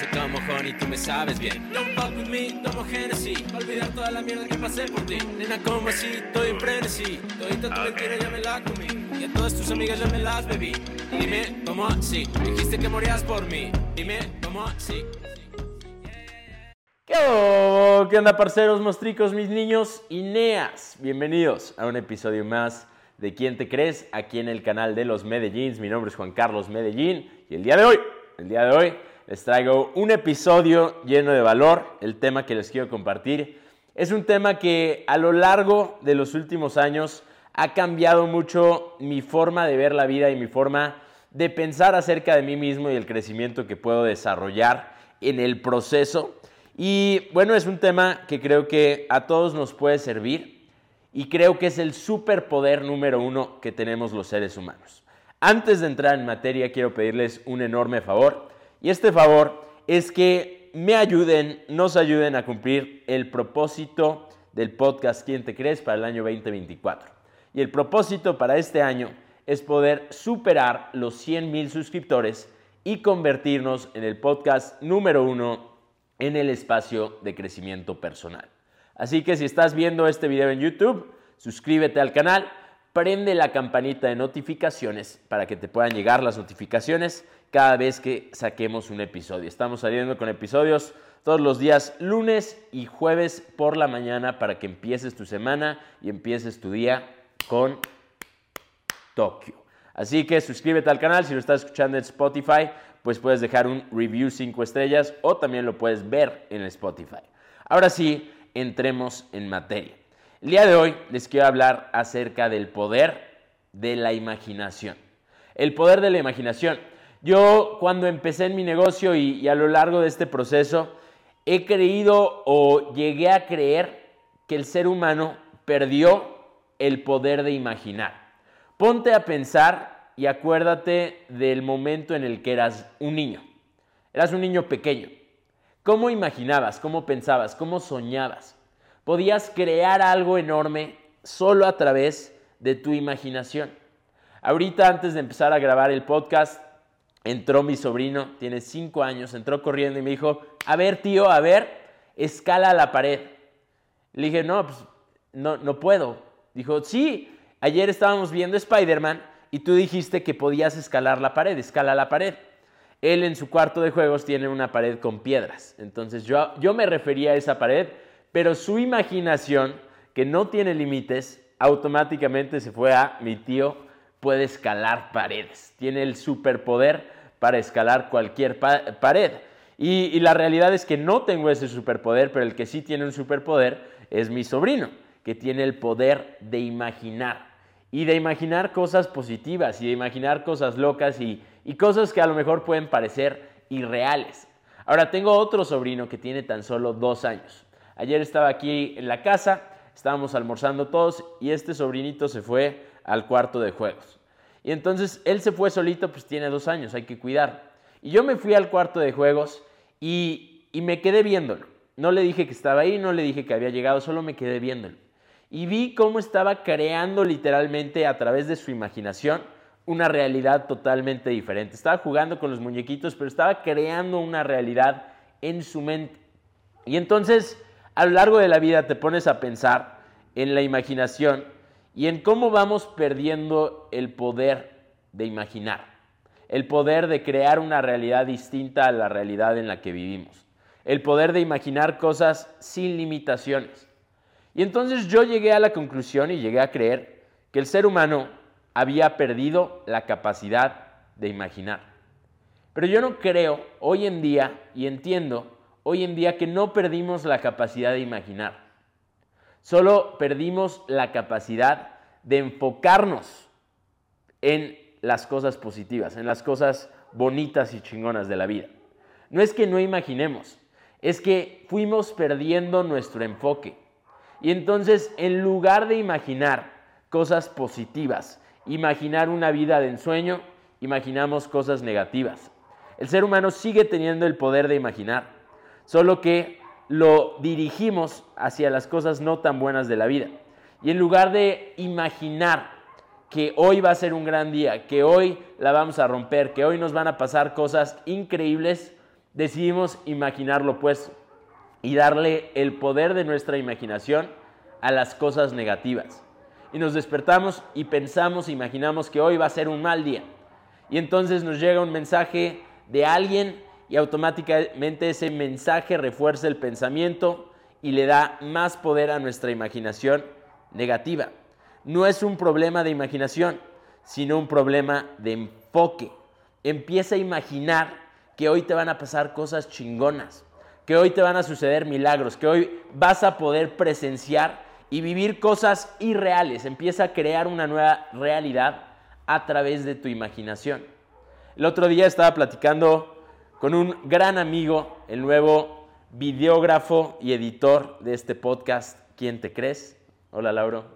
dulce como honey, tú me sabes bien. Don't fuck with me, tomo Genesis. Olvidar toda la mierda que pasé por ti. Nena, como así, estoy en frenesí. Todita tu mentira ya me la comí. Y a todas tus amigas ya me las bebí. Dime, ¿cómo así? Dijiste que morías por mí. Dime, ¿cómo así? ¿Qué, onda, ¿Qué onda, parceros, mostricos, mis niños y neas? Bienvenidos a un episodio más de ¿Quién te crees? Aquí en el canal de los Medellín. Mi nombre es Juan Carlos Medellín y el día de hoy, el día de hoy, les traigo un episodio lleno de valor. El tema que les quiero compartir es un tema que a lo largo de los últimos años ha cambiado mucho mi forma de ver la vida y mi forma de pensar acerca de mí mismo y el crecimiento que puedo desarrollar en el proceso y bueno, es un tema que creo que a todos nos puede servir y creo que es el superpoder número uno que tenemos los seres humanos. Antes de entrar en materia, quiero pedirles un enorme favor y este favor es que me ayuden, nos ayuden a cumplir el propósito del podcast ¿Quién te crees? para el año 2024. Y el propósito para este año es poder superar los 100 mil suscriptores y convertirnos en el podcast número uno en el espacio de crecimiento personal. Así que si estás viendo este video en YouTube, suscríbete al canal, prende la campanita de notificaciones para que te puedan llegar las notificaciones cada vez que saquemos un episodio. Estamos saliendo con episodios todos los días lunes y jueves por la mañana para que empieces tu semana y empieces tu día con Tokio. Así que suscríbete al canal si lo estás escuchando en Spotify pues puedes dejar un review 5 estrellas o también lo puedes ver en Spotify. Ahora sí, entremos en materia. El día de hoy les quiero hablar acerca del poder de la imaginación. El poder de la imaginación. Yo cuando empecé en mi negocio y, y a lo largo de este proceso, he creído o llegué a creer que el ser humano perdió el poder de imaginar. Ponte a pensar y acuérdate del momento en el que eras un niño. Eras un niño pequeño. ¿Cómo imaginabas? ¿Cómo pensabas? ¿Cómo soñabas? Podías crear algo enorme solo a través de tu imaginación. Ahorita, antes de empezar a grabar el podcast, entró mi sobrino, tiene cinco años, entró corriendo y me dijo, a ver tío, a ver, escala la pared. Le dije, no, pues no, no puedo. Dijo, sí, ayer estábamos viendo Spider-Man y tú dijiste que podías escalar la pared, escala la pared. Él en su cuarto de juegos tiene una pared con piedras. Entonces yo, yo me refería a esa pared, pero su imaginación, que no tiene límites, automáticamente se fue a mi tío puede escalar paredes. Tiene el superpoder para escalar cualquier pared. Y, la realidad es que no tengo ese superpoder, pero el que sí tiene un superpoder es mi sobrino, que tiene el poder de imaginar y de imaginar cosas positivas y de imaginar cosas locas y, cosas que a lo mejor pueden parecer irreales. Ahora, tengo otro sobrino que tiene tan solo dos años. Ayer estaba aquí en la casa, estábamos almorzando todos y este sobrinito se fue al cuarto de juegos. Y entonces él se fue solito, pues tiene dos años, hay que cuidar. Y yo me fui al cuarto de juegos y, y me quedé viéndolo. No le dije que estaba ahí, no le dije que había llegado, solo me quedé viéndolo y vi cómo estaba creando literalmente a través de su imaginación una realidad totalmente diferente. Estaba jugando con los muñequitos, pero estaba creando una realidad en su mente. Y entonces, a lo largo de la vida te pones a pensar en la imaginación y en cómo vamos perdiendo el poder de imaginar, el poder de crear una realidad distinta a la realidad en la que vivimos, el poder de imaginar cosas sin limitaciones. Y entonces yo llegué a la conclusión y llegué a creer que el ser humano había perdido la capacidad de imaginar. Pero yo no creo hoy en día, y entiendo hoy en día que no perdimos la capacidad de imaginar. Solo perdimos la capacidad de enfocarnos en las cosas positivas, en las cosas bonitas y chingonas de la vida. No es que no imaginemos, es que fuimos perdiendo nuestro enfoque. Y entonces, en lugar de imaginar cosas positivas, imaginar una vida de ensueño, imaginamos cosas negativas. El ser humano sigue teniendo el poder de imaginar, solo que lo dirigimos hacia las cosas no tan buenas de la vida. Y en lugar de imaginar que hoy va a ser un gran día, que hoy la vamos a romper, que hoy nos van a pasar cosas increíbles, decidimos imaginar lo opuesto y darle el poder de nuestra imaginación a las cosas negativas. Y nos despertamos y pensamos, imaginamos que hoy va a ser un mal día. Y entonces nos llega un mensaje de alguien y automáticamente ese mensaje refuerza el pensamiento y le da más poder a nuestra imaginación negativa. No es un problema de imaginación, sino un problema de enfoque. Empieza a imaginar que hoy te van a pasar cosas chingonas, que hoy te van a suceder milagros, que hoy vas a poder presenciar y vivir cosas irreales. Empieza a crear una nueva realidad a través de tu imaginación. El otro día estaba platicando con un gran amigo, el nuevo videógrafo y editor de este podcast, ¿Quién te crees? Hola Lauro.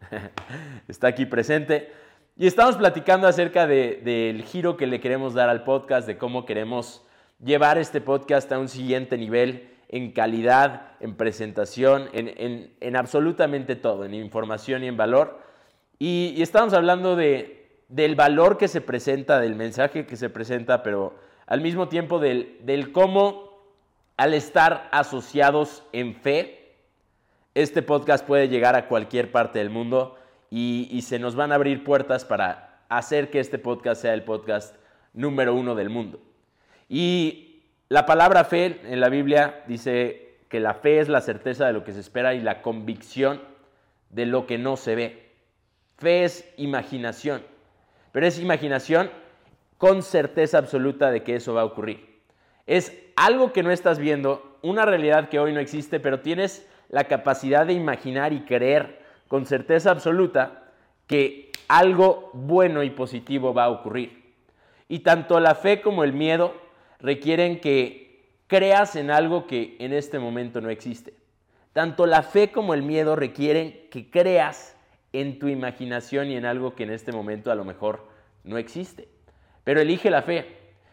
Está aquí presente. Y estamos platicando acerca del giro que le queremos dar al podcast, de cómo queremos llevar este podcast a un siguiente nivel en calidad, en presentación, en, absolutamente todo, en información y en valor. Y, estamos hablando del valor que se presenta, del mensaje que se presenta, pero al mismo tiempo del, del cómo al estar asociados en fe, este podcast puede llegar a cualquier parte del mundo y, se nos van a abrir puertas para hacer que este podcast sea el podcast número uno del mundo. Y la palabra fe en la Biblia dice que la fe es la certeza de lo que se espera y la convicción de lo que no se ve. Fe es imaginación, pero es imaginación con certeza absoluta de que eso va a ocurrir. Es algo que no estás viendo, una realidad que hoy no existe, pero tienes la capacidad de imaginar y creer con certeza absoluta que algo bueno y positivo va a ocurrir. Y tanto la fe como el miedo requieren que creas en algo que en este momento no existe. Tanto la fe como el miedo requieren que creas en tu imaginación y en algo que en este momento a lo mejor no existe. Pero elige la fe,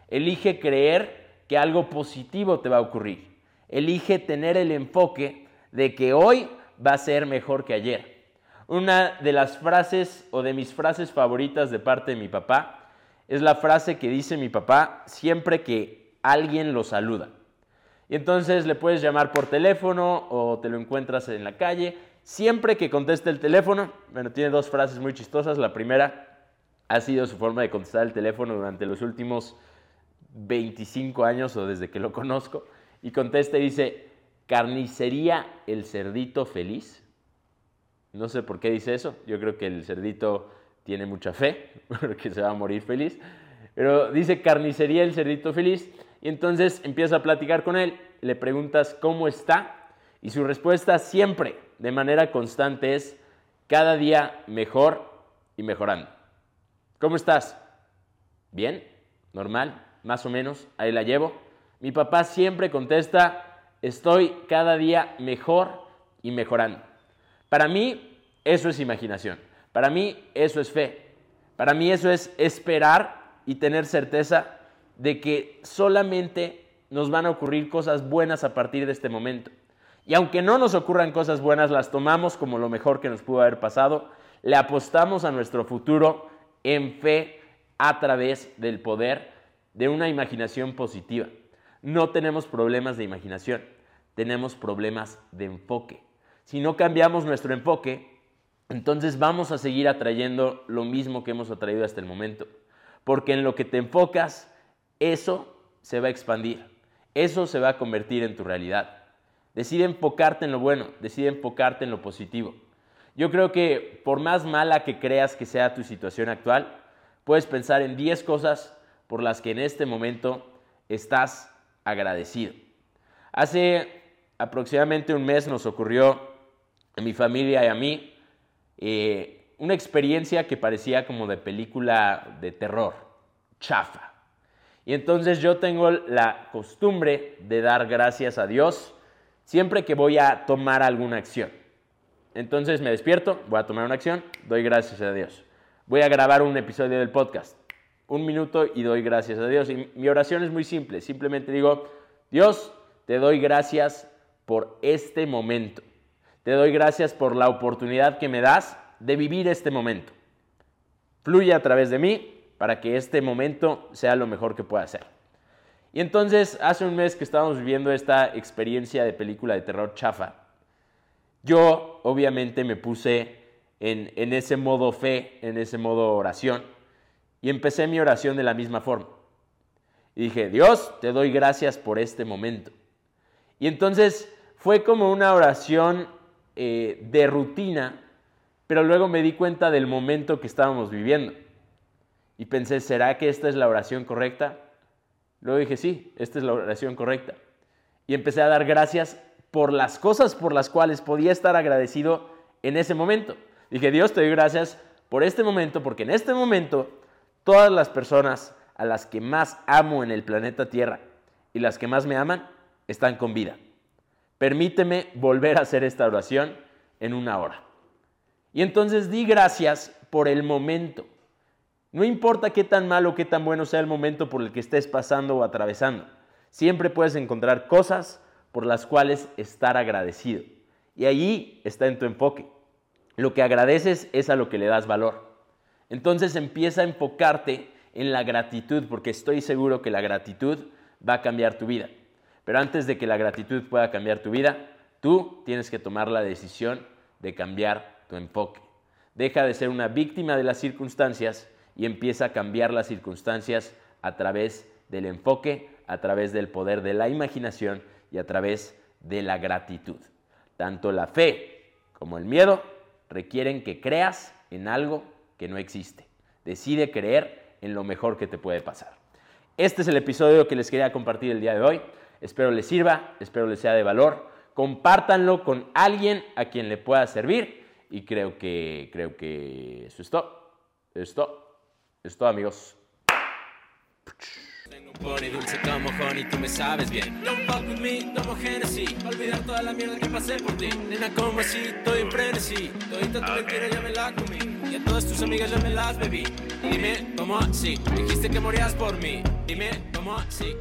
elige creer que algo positivo te va a ocurrir. Elige tener el enfoque de que hoy va a ser mejor que ayer. Una de las frases o de mis frases favoritas de parte de mi papá es la frase que dice mi papá siempre que alguien lo saluda. Y entonces le puedes llamar por teléfono o te lo encuentras en la calle. Siempre que conteste el teléfono, bueno, tiene dos frases muy chistosas. La primera ha sido su forma de contestar el teléfono durante los últimos 25 años o desde que lo conozco. Y contesta y dice, carnicería el cerdito feliz. No sé por qué dice eso. Yo creo que el cerdito tiene mucha fe, porque se va a morir feliz. Pero dice carnicería el cerdito feliz. Y entonces empieza a platicar con él. Le preguntas cómo está. Y su respuesta siempre, de manera constante, es cada día mejor y mejorando. ¿Cómo estás? Bien, normal, más o menos, ahí la llevo. Mi papá siempre contesta, estoy cada día mejor y mejorando. Para mí eso es imaginación. Para mí eso es fe. Para mí eso es esperar y tener certeza de que solamente nos van a ocurrir cosas buenas a partir de este momento. Y aunque no nos ocurran cosas buenas, las tomamos como lo mejor que nos pudo haber pasado, le apostamos a nuestro futuro en fe a través del poder de una imaginación positiva. No tenemos problemas de imaginación, tenemos problemas de enfoque. Si no cambiamos nuestro enfoque, entonces vamos a seguir atrayendo lo mismo que hemos atraído hasta el momento. Porque en lo que te enfocas, eso se va a expandir. Eso se va a convertir en tu realidad. Decide enfocarte en lo bueno, decide enfocarte en lo positivo. Yo creo que por más mala que creas que sea tu situación actual, puedes pensar en 10 cosas por las que en este momento estás agradecido. Hace aproximadamente un mes nos ocurrió a mi familia y a mí eh, una experiencia que parecía como de película de terror, chafa. Y entonces yo tengo la costumbre de dar gracias a Dios siempre que voy a tomar alguna acción. Entonces me despierto, voy a tomar una acción, doy gracias a Dios. Voy a grabar un episodio del podcast, un minuto y doy gracias a Dios. Y mi oración es muy simple, simplemente digo, Dios, te doy gracias por este momento. Te doy gracias por la oportunidad que me das de vivir este momento. Fluye a través de mí para que este momento sea lo mejor que pueda ser. Y entonces, hace un mes que estábamos viviendo esta experiencia de película de terror chafa, yo obviamente me puse en, en ese modo fe, en ese modo oración, y empecé mi oración de la misma forma. Y dije, Dios, te doy gracias por este momento. Y entonces fue como una oración eh, de rutina, pero luego me di cuenta del momento que estábamos viviendo. Y pensé, ¿será que esta es la oración correcta? Luego dije, sí, esta es la oración correcta. Y empecé a dar gracias por las cosas por las cuales podía estar agradecido en ese momento. Dije, Dios, te doy gracias por este momento, porque en este momento todas las personas a las que más amo en el planeta Tierra y las que más me aman están con vida. Permíteme volver a hacer esta oración en una hora. Y entonces di gracias por el momento. No importa qué tan malo qué tan bueno sea el momento por el que estés pasando o atravesando. Siempre puedes encontrar cosas por las cuales estar agradecido. Y allí está en tu enfoque. Lo que agradeces es a lo que le das valor. Entonces empieza a enfocarte en la gratitud, porque estoy seguro que la gratitud va a cambiar tu vida. Pero antes de que la gratitud pueda cambiar tu vida, tú tienes que tomar la decisión de cambiar tu enfoque. Deja de ser una víctima de las circunstancias y empieza a cambiar las circunstancias a través del enfoque, a través del poder de la imaginación y a través de la gratitud. Tanto la fe como el miedo requieren que creas en algo que no existe. Decide creer en lo mejor que te puede pasar. Este es el episodio que les quería compartir el día de hoy. Espero les sirva, espero les sea de valor. Compártanlo con alguien a quien le pueda servir y creo que creo que eso es todo. Esto es todo, amigos. Tengo un pony dulce como honey, tú me sabes bien. Don't fuck with me, tomo Genesis. Olvidar toda la mierda que pasé por ti. Nena, como así, estoy en frenesí. Todita tu mentira ya me la comí. Y a todas tus amigas ya me las bebí. Dime, ¿cómo así? Dijiste que morías por mí. Dime, ¿cómo así?